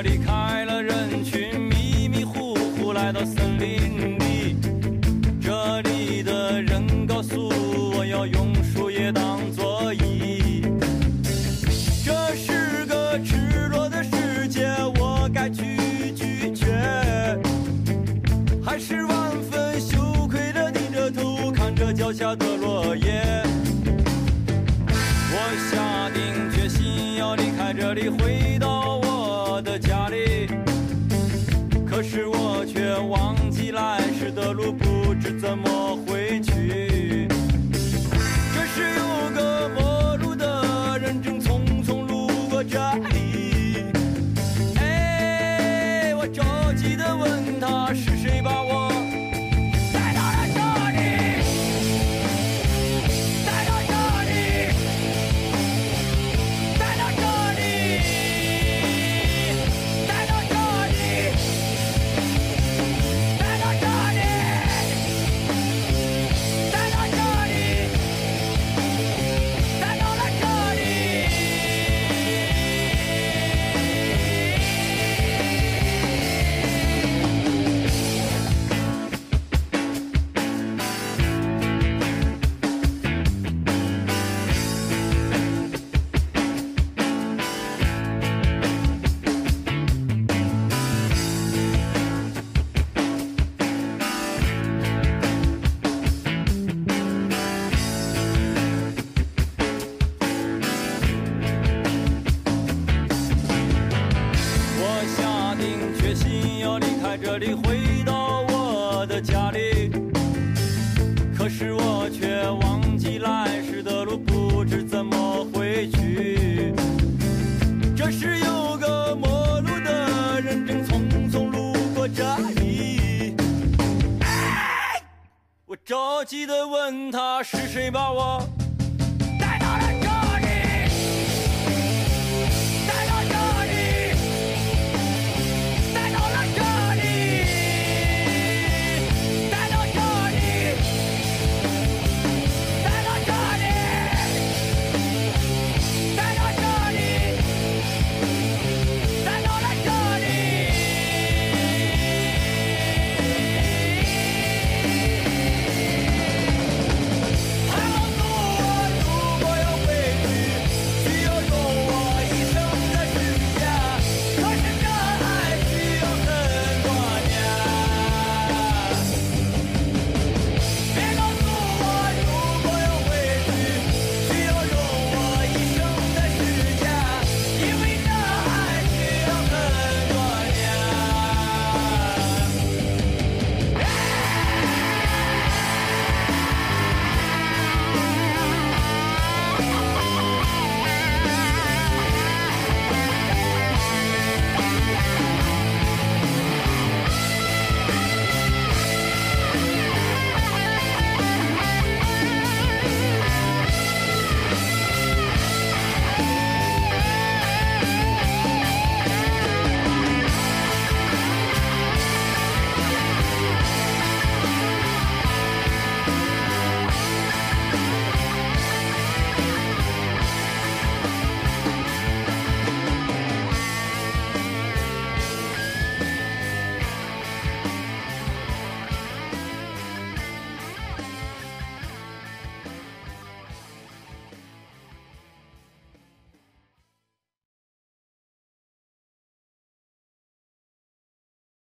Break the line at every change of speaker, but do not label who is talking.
我离开了人群，迷迷糊糊来到森林里。这里的人告诉我要用树叶当座椅。这是个赤裸的世界，我该去拒绝，还是万分羞愧的低着头看着脚下的落叶？我下定决心要离开这里，回怎么回去。里，回到我的家里。可是我却忘记来时的路，不知怎么回去。这时有个陌路的人正匆匆路过这里。我着急的问他是谁把我